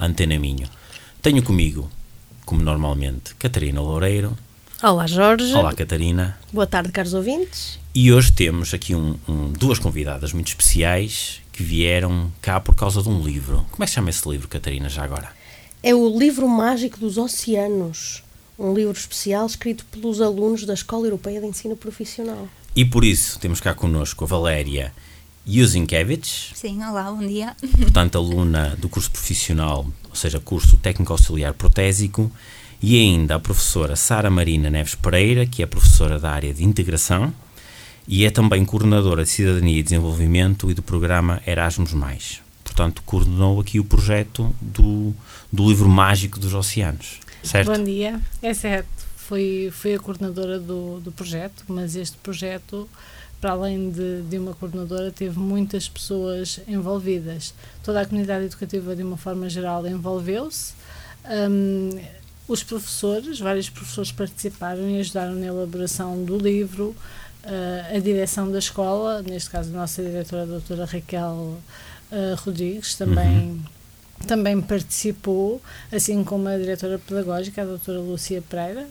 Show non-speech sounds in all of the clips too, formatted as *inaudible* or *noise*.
Antena Minho. Tenho comigo, como normalmente, Catarina Loureiro. Olá, Jorge. Olá, Catarina. Boa tarde, caros ouvintes. E hoje temos aqui um, um, duas convidadas muito especiais que vieram cá por causa de um livro. Como é que chama esse livro, Catarina, já agora? É o Livro Mágico dos Oceanos, um livro especial escrito pelos alunos da Escola Europeia de Ensino Profissional. E por isso temos cá connosco a Valéria Juzinkiewicz. Sim, olá, bom dia. *laughs* Portanto, aluna do curso profissional, ou seja, curso técnico auxiliar protésico, e ainda a professora Sara Marina Neves Pereira, que é professora da área de integração e é também coordenadora de cidadania e desenvolvimento e do programa Erasmus+. Portanto, coordenou aqui o projeto do, do livro mágico dos oceanos, certo? Bom dia, é certo foi, foi a coordenadora do, do projeto, mas este projeto, para além de, de uma coordenadora, teve muitas pessoas envolvidas. Toda a comunidade educativa, de uma forma geral, envolveu-se. Um, os professores, vários professores participaram e ajudaram na elaboração do livro. Uh, a direção da escola, neste caso a nossa diretora, a doutora Raquel uh, Rodrigues, também. Uhum também participou, assim como a diretora pedagógica, a doutora Lúcia Pereira,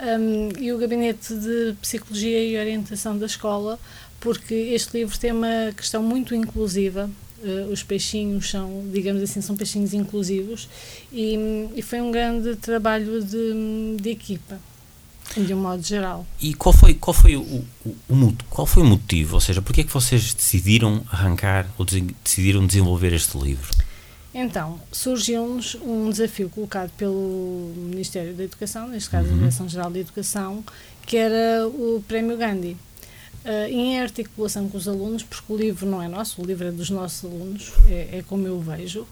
um, e o gabinete de psicologia e orientação da escola, porque este livro tem uma questão muito inclusiva. Uh, os peixinhos são, digamos assim, são peixinhos inclusivos e, e foi um grande trabalho de, de equipa de um modo geral. E qual foi, qual foi o, o, o, qual foi o motivo? Ou seja, porquê é que vocês decidiram arrancar ou decidiram desenvolver este livro? Então, surgiu-nos um desafio colocado pelo Ministério da Educação, neste caso uhum. a Direção-Geral de Educação, que era o Prémio Gandhi. Uh, em articulação com os alunos, porque o livro não é nosso, o livro é dos nossos alunos, é, é como eu vejo,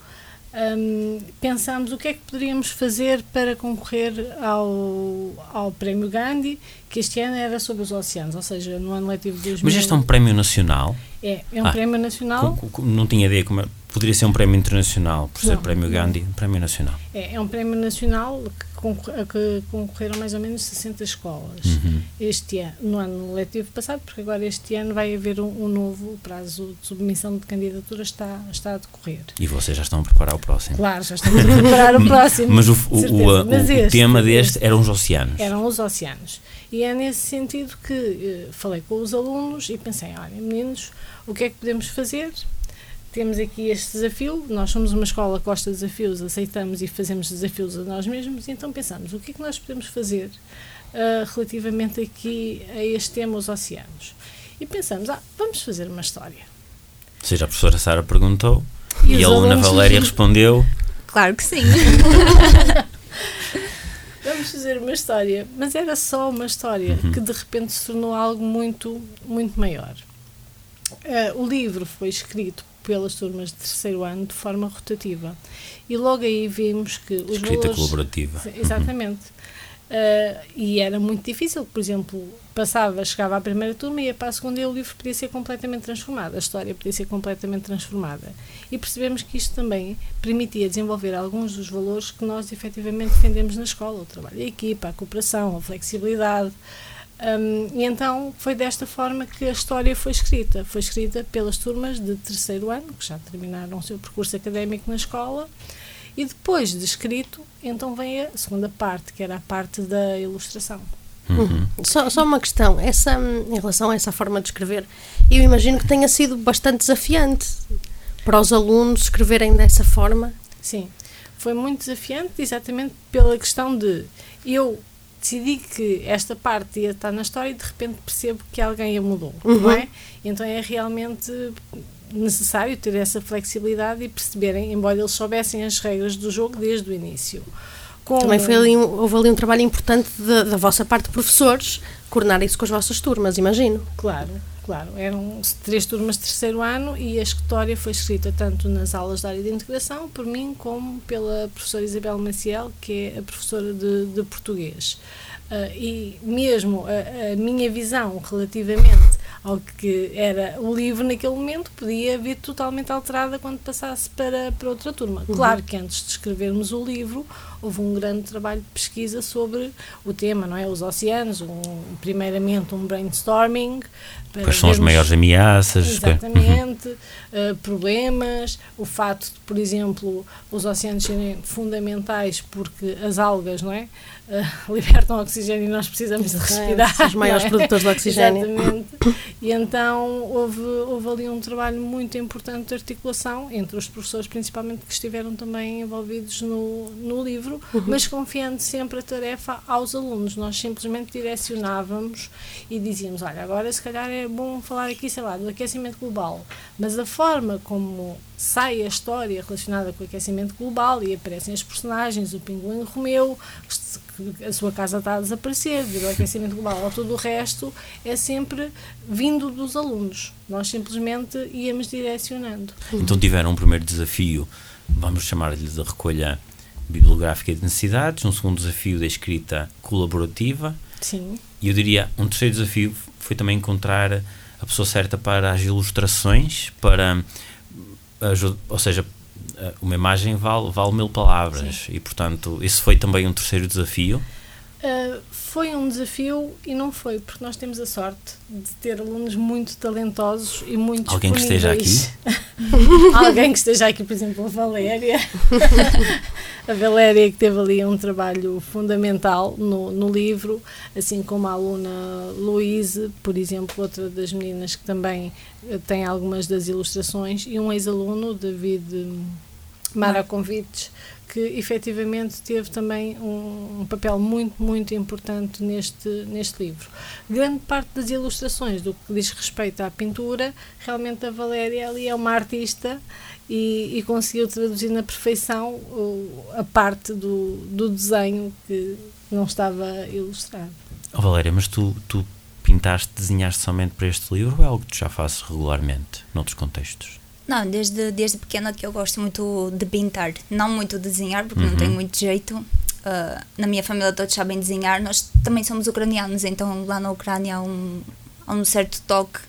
um, pensámos o que é que poderíamos fazer para concorrer ao, ao Prémio Gandhi, que este ano era sobre os oceanos, ou seja, no ano letivo de 2000. Mas este é um prémio nacional? É, é um ah, prémio nacional. Com, com, não tinha ideia como é, Poderia ser um prémio internacional, por ser não, prémio Gandhi, um prémio nacional. É, é um prémio nacional que, concor que, concorreram mais ou menos 60 escolas. Uhum. Este ano, no ano letivo passado, porque agora este ano vai haver um, um novo prazo de submissão de candidatura está, está a decorrer. E vocês já estão a preparar o próximo? Claro, já estamos a preparar o *laughs* próximo. Mas o, o, o, Mas este, o tema deste eram os oceanos. Eram os oceanos. E é nesse sentido que uh, falei com os alunos e pensei, olha, meninos, o que é que podemos fazer temos aqui este desafio, nós somos uma escola que gosta de desafios, aceitamos e fazemos desafios a nós mesmos, então pensamos, o que é que nós podemos fazer uh, relativamente aqui a este tema, os oceanos? E pensamos, ah, vamos fazer uma história. Ou seja, a professora Sara perguntou e, e a aluna Valéria *laughs* respondeu... Claro que sim. *laughs* vamos fazer uma história, mas era só uma história uhum. que de repente se tornou algo muito, muito maior. Uh, o livro foi escrito pelas turmas de terceiro ano de forma rotativa. E logo aí vimos que os Escrita valores... colaborativa. Exatamente. Uhum. Uh, e era muito difícil, por exemplo, passava, chegava à primeira turma e ia para a segunda e o livro podia ser completamente transformado, a história podia ser completamente transformada. E percebemos que isto também permitia desenvolver alguns dos valores que nós efetivamente defendemos na escola, o trabalho em equipa, a cooperação, a flexibilidade, um, e então foi desta forma que a história foi escrita. Foi escrita pelas turmas de terceiro ano, que já terminaram o seu percurso académico na escola, e depois de escrito, então vem a segunda parte, que era a parte da ilustração. Uhum. Só, só, uma questão, essa, em relação a essa forma de escrever, eu imagino que tenha sido bastante desafiante para os alunos escreverem dessa forma. Sim, foi muito desafiante, exatamente pela questão de eu decidi que esta parte ia estar na história e de repente percebo que alguém a mudou, uhum. não é? Então é realmente necessário ter essa flexibilidade e perceberem, embora eles soubessem as regras do jogo desde o início. Também foi ali, houve ali um trabalho importante da, da vossa parte de professores, coordenar isso com as vossas turmas, imagino. Claro, claro. Eram três turmas de terceiro ano e a história foi escrita tanto nas aulas da área de integração, por mim, como pela professora Isabel Maciel, que é a professora de, de português. Uh, e mesmo a, a minha visão relativamente ao que era o livro naquele momento podia vir totalmente alterada quando passasse para, para outra turma. Uhum. Claro que antes de escrevermos o livro houve um grande trabalho de pesquisa sobre o tema, não é? Os oceanos, um, primeiramente um brainstorming. Quais são as maiores ameaças? Exatamente, uhum. uh, problemas, o facto de, por exemplo, os oceanos serem fundamentais porque as algas, não é? Uh, *laughs* libertam oxigênio e nós precisamos de respirar. Os maiores é? produtores de oxigênio. Exatamente. *coughs* E então houve, houve ali um trabalho muito importante de articulação entre os professores, principalmente que estiveram também envolvidos no, no livro, uhum. mas confiando sempre a tarefa aos alunos. Nós simplesmente direcionávamos e dizíamos: olha, agora se calhar é bom falar aqui, sei lá, do aquecimento global, mas a forma como sai a história relacionada com o aquecimento global e aparecem os personagens, o pinguim Romeu, a sua casa está a desaparecer devido ao aquecimento global, ou todo o resto é sempre vindo dos alunos. Nós simplesmente íamos direcionando. Então tiveram um primeiro desafio, vamos chamar-lhe de recolha bibliográfica de necessidades, um segundo desafio da escrita colaborativa. Sim. E eu diria, um terceiro desafio foi também encontrar a pessoa certa para as ilustrações, para ou seja, uma imagem vale, vale mil palavras Sim. e portanto esse foi também um terceiro desafio uh, foi um desafio e não foi porque nós temos a sorte de ter alunos muito talentosos e muito alguém que esteja aqui? *laughs* alguém que esteja aqui por exemplo a Valéria. *laughs* A Valéria que teve ali um trabalho fundamental no, no livro assim como a aluna Louise por exemplo outra das meninas que também tem algumas das ilustrações, e um ex-aluno, David Maraconvites, que efetivamente teve também um, um, papel muito, muito importante neste, neste livro. Grande parte das ilustrações, do que diz respeito à pintura, realmente a Valéria ali é uma artista e, e conseguiu traduzir na perfeição a parte do, do desenho que não estava ilustrado. Oh, Valéria, mas tu, tu pintaste, desenhaste somente para este livro ou é algo que tu já fazes regularmente, noutros contextos? Não, desde, desde pequena que eu gosto muito de pintar, não muito de desenhar, porque uhum. não tenho muito jeito. Uh, na minha família todos sabem desenhar, nós também somos ucranianos, então lá na Ucrânia há um, há um certo toque,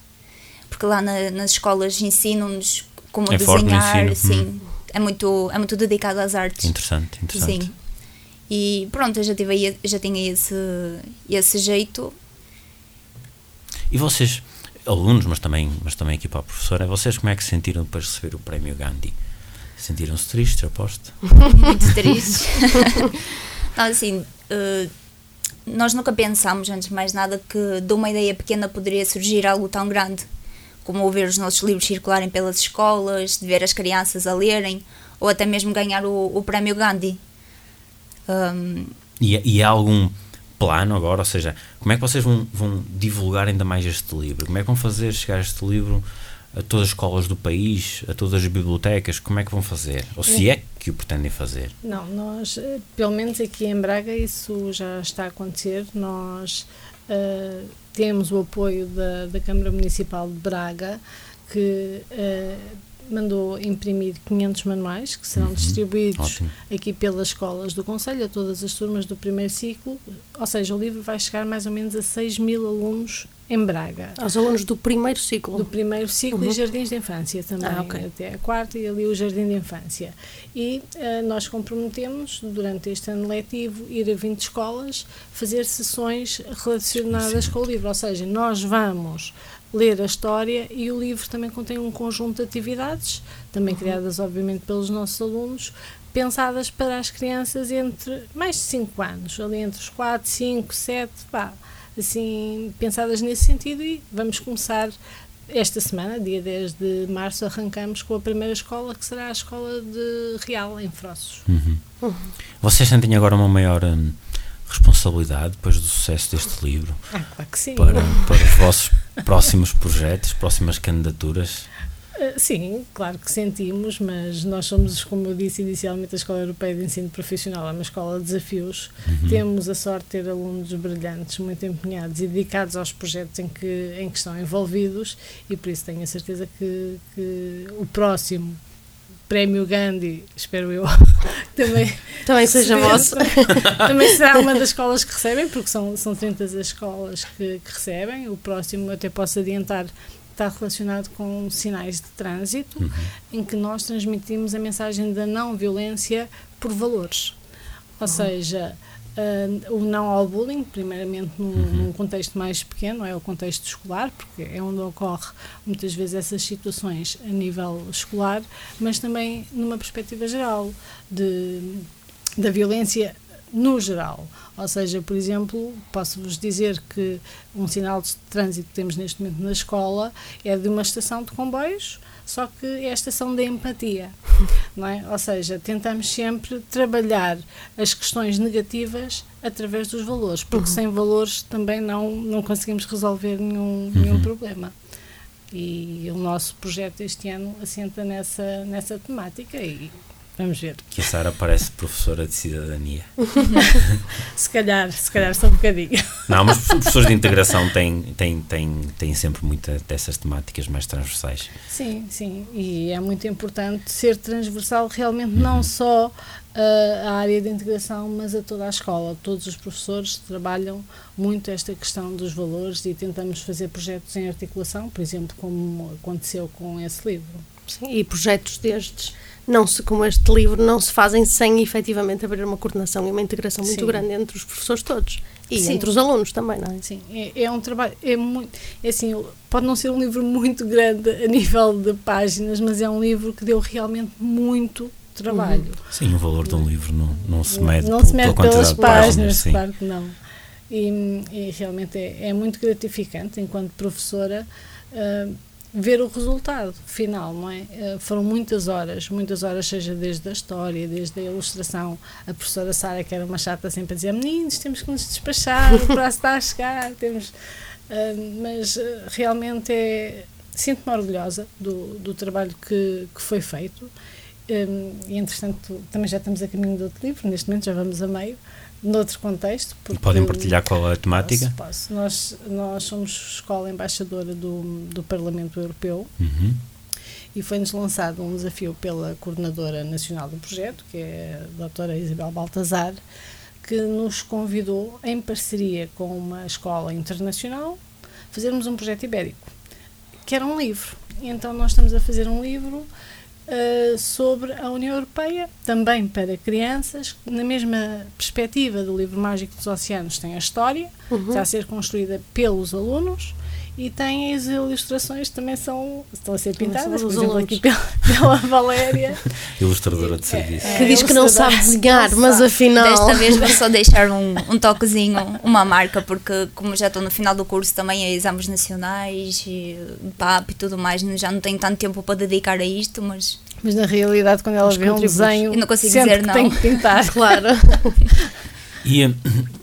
porque lá na, nas escolas ensinam-nos como é desenhar, sim, uhum. é, muito, é muito dedicado às artes. Interessante, interessante. Sim. E pronto, eu já, tive, já tinha esse, esse jeito e vocês, alunos, mas também, mas também aqui para a professora, vocês como é que se sentiram depois de receber o prémio Gandhi? Sentiram-se tristes, aposto? *laughs* Muito tristes. *laughs* Não, assim, uh, nós nunca pensámos, antes de mais nada, que de uma ideia pequena poderia surgir algo tão grande, como ouvir os nossos livros circularem pelas escolas, de ver as crianças a lerem, ou até mesmo ganhar o, o prémio Gandhi. Um, e, e há algum plano agora? Ou seja, como é que vocês vão, vão divulgar ainda mais este livro? Como é que vão fazer chegar este livro a todas as escolas do país, a todas as bibliotecas? Como é que vão fazer? Ou se é que o pretendem fazer? Não, nós, eh, pelo menos aqui em Braga, isso já está a acontecer. Nós uh, temos o apoio da, da Câmara Municipal de Braga, que uh, mandou imprimir 500 manuais que serão uhum. distribuídos Ótimo. aqui pelas escolas do Conselho a todas as turmas do primeiro ciclo, ou seja, o livro vai chegar mais ou menos a 6 mil alunos em Braga. Aos alunos do primeiro ciclo? Do primeiro ciclo uhum. e jardins de infância também, ah, okay. até a quarta e ali o jardim de infância. E uh, nós comprometemos, durante este ano letivo, ir a 20 escolas, fazer sessões relacionadas Sim. com o livro, ou seja, nós vamos ler a história e o livro também contém um conjunto de atividades, também uhum. criadas obviamente pelos nossos alunos, pensadas para as crianças entre mais de 5 anos, ali entre os 4, 5, 7, pá, assim, pensadas nesse sentido e vamos começar esta semana, dia 10 de março, arrancamos com a primeira escola, que será a escola de Real, em Frossos. Uhum. Uhum. Vocês sentem agora uma maior hum, responsabilidade depois do sucesso deste livro? Ah, claro que sim. Para, para os vossos próximos projetos, próximas candidaturas? Uh, sim, claro que sentimos, mas nós somos, como eu disse inicialmente, a Escola Europeia de Ensino Profissional, é uma escola de desafios. Uhum. Temos a sorte de ter alunos brilhantes, muito empenhados e dedicados aos projetos em que, em que estão envolvidos, e por isso tenho a certeza que, que o próximo Prémio Gandhi, espero eu, *laughs* também, também seja vosso. *laughs* Também será uma das escolas que recebem, porque são, são 30 as escolas que, que recebem. O próximo, até posso adiantar, está relacionado com sinais de trânsito, uhum. em que nós transmitimos a mensagem da não violência por valores. Ou uhum. seja, o não ao bullying, primeiramente num, uhum. num, contexto mais pequeno, é o contexto escolar, porque é onde ocorre muitas vezes essas situações a nível escolar, mas também numa perspectiva geral de, da violência no geral. Ou seja, por exemplo, posso-vos dizer que um sinal de trânsito que temos neste momento na escola é de uma estação de comboios, só que é a estação da empatia, *laughs* não é? Ou seja, tentamos sempre trabalhar as questões negativas através dos valores, porque uhum. sem valores também não, não conseguimos resolver nenhum, nenhum uhum. problema. E o nosso projeto este ano assenta nessa, nessa temática e Vamos ver. Que a Sara parece professora de cidadania. *laughs* se calhar, se calhar só um bocadinho. Não, mas professores de integração têm, têm, têm, têm sempre muitas dessas temáticas mais transversais. Sim, sim. E é muito importante ser transversal realmente uhum. não só uh, à área de integração, mas a toda a escola. Todos os professores trabalham muito esta questão dos valores e tentamos fazer projetos em articulação, por exemplo, como aconteceu com esse livro. Sim, e projetos destes não se, como este livro, não se fazem sem efetivamente haver uma coordenação e uma integração muito Sim. grande entre os professores todos e Sim. entre os alunos também, não é? Sim, é, é, um trabalho, é muito, é assim, pode não ser um livro muito grande a nível de páginas, mas é um livro que deu realmente muito trabalho. Uhum. Sim, o valor de um livro não, não se mede, não, não se mede pelas páginas, páginas claro que não. E, e realmente é, é, muito gratificante enquanto professora uh, ver o resultado final, não é? Uh, foram muitas horas, muitas horas, seja desde a história, desde a ilustração. A professora Sara, que era uma chata, sempre a dizer: Meninos, temos que nos despachar, o prazo está a chegar. Temos, uh, mas uh, realmente é, sinto-me orgulhosa do, do trabalho que, que foi feito. E entretanto, também já estamos a caminho do outro livro, neste momento já vamos a meio noutro contexto. Porque, Podem partilhar qual é a temática? Posso, posso. Nós, nós somos escola embaixadora do, do Parlamento Europeu uhum. e foi-nos lançado um desafio pela coordenadora nacional do projeto, que é a doutora Isabel Baltazar, que nos convidou, em parceria com uma escola internacional, fazermos um projeto ibérico, que era um livro. E então nós estamos a fazer um livro uh, sobre a União Europeia, também para crianças, na mesma perspectiva do livro Mágico dos Oceanos, tem a história, uhum. está a ser construída pelos alunos e tem as ilustrações também são estão a ser pintadas, por exemplo, aqui pela, *laughs* pela Valéria. *laughs* Ilustradora de serviço. É, que diz que não sabe desenhar, não mas sabe. afinal. Desta vez vou só *laughs* deixar um, um toquezinho, uma marca, porque como já estou no final do curso também é exames nacionais e PAP e tudo mais, já não tenho tanto tempo para dedicar a isto, mas. Mas na realidade, quando ela vê um desenho, eu não consigo dizer que não. Tem que pintar, claro. E,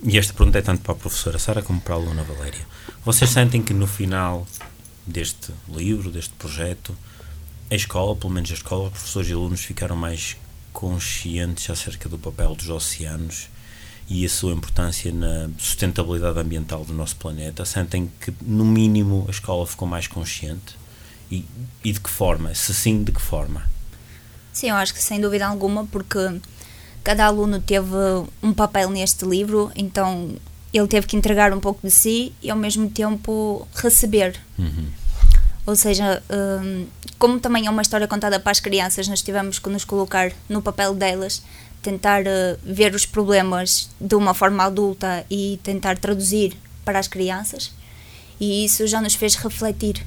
e esta pergunta é tanto para a professora Sara como para a aluna Valéria. Vocês sentem que no final deste livro, deste projeto, a escola, pelo menos a escola, professores e alunos ficaram mais conscientes acerca do papel dos oceanos e a sua importância na sustentabilidade ambiental do nosso planeta? Sentem que, no mínimo, a escola ficou mais consciente? E, e de que forma? Se sim, de que forma? Sim, eu acho que sem dúvida alguma, porque cada aluno teve um papel neste livro, então ele teve que entregar um pouco de si e ao mesmo tempo receber. Uhum. Ou seja, um, como também é uma história contada para as crianças, nós tivemos que nos colocar no papel delas, tentar uh, ver os problemas de uma forma adulta e tentar traduzir para as crianças, e isso já nos fez refletir.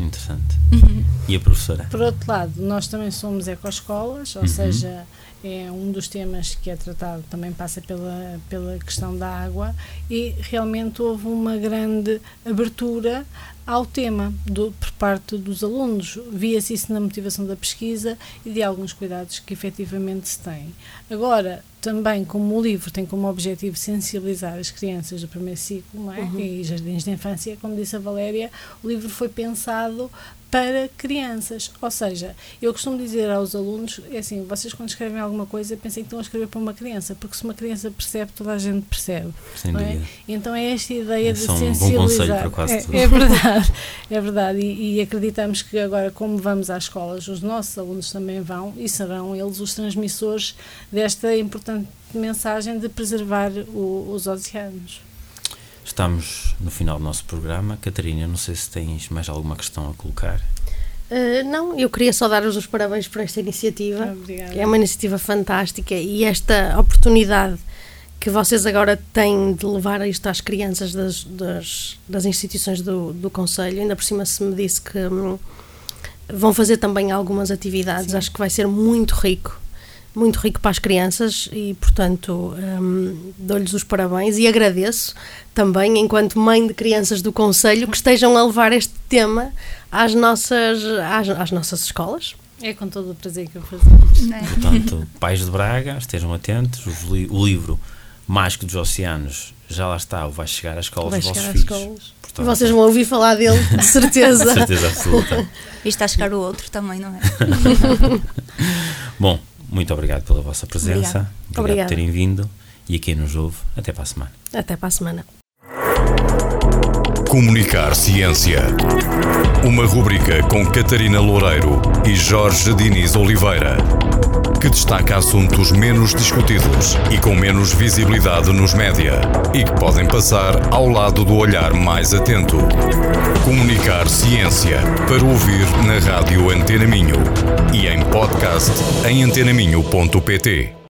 Interessante. Uhum. E a professora? Por outro lado, nós também somos ecoescolas, ou uhum. seja, é um dos temas que é tratado, também passa pela, pela questão da água e realmente houve uma grande abertura ao tema do, por parte dos alunos. Via-se isso na motivação da pesquisa e de alguns cuidados que efetivamente se têm. Agora, também como o livro tem como objetivo sensibilizar as crianças do primeiro ciclo não é? Uhum. e jardins de infância, como disse a Valéria, o livro foi pensado para crianças. Ou seja, eu costumo dizer aos alunos, é assim, vocês quando escrevem alguma coisa pensem que estão a escrever para uma criança, porque se uma criança percebe, toda a gente percebe. Sem não é? Então é esta ideia É de um sensibilizar. quase é, é verdade, é verdade. E, e acreditamos que agora, como vamos às escolas, os nossos alunos também vão e serão eles os transmissores desta importante mensagem de preservar o- os oceanos. Estamos no final do nosso programa. Catarina, não sei se tens mais alguma questão a colocar. Uh, não, eu queria só dar-vos os parabéns por esta iniciativa. Obrigada. que É uma iniciativa fantástica e esta oportunidade que vocês agora têm de levar isto às crianças das, das, das instituições do, do Conselho, ainda por cima se me disse que hum, vão fazer também algumas atividades, acho que vai ser muito rico, muito rico para as crianças e, portanto, hum, dou-lhes os parabéns e agradeço também, enquanto mãe de crianças do Conselho, que estejam a levar este tema às nossas, às, às nossas escolas. É com todo o prazer que eu fazemos. Não é? Portanto, pais de Braga, estejam atentos. os li- O livro Mágico dos Oceanos já lá está, vai chegar às escolas Vai dos vossos chegar às filhos. escolas. Portanto, Vocês vão ouvir falar dele, de *laughs* certeza. certeza absoluta. E está a chegar o outro também, não é? *laughs* Bom, muito obrigado pela vossa presença. Obrigado Obrigada. por terem vindo. E a quem nos ouve, até para a semana. Até para a semana. Comunicar Ciência. Uma rubrica com Catarina Loureiro e Jorge Diniz Oliveira, que destaca assuntos menos discutidos e com menos visibilidade nos média e que podem passar ao lado do olhar mais atento. Comunicar Ciência para ouvir na rádio Antena Minho e em podcast em antenaminho.pt.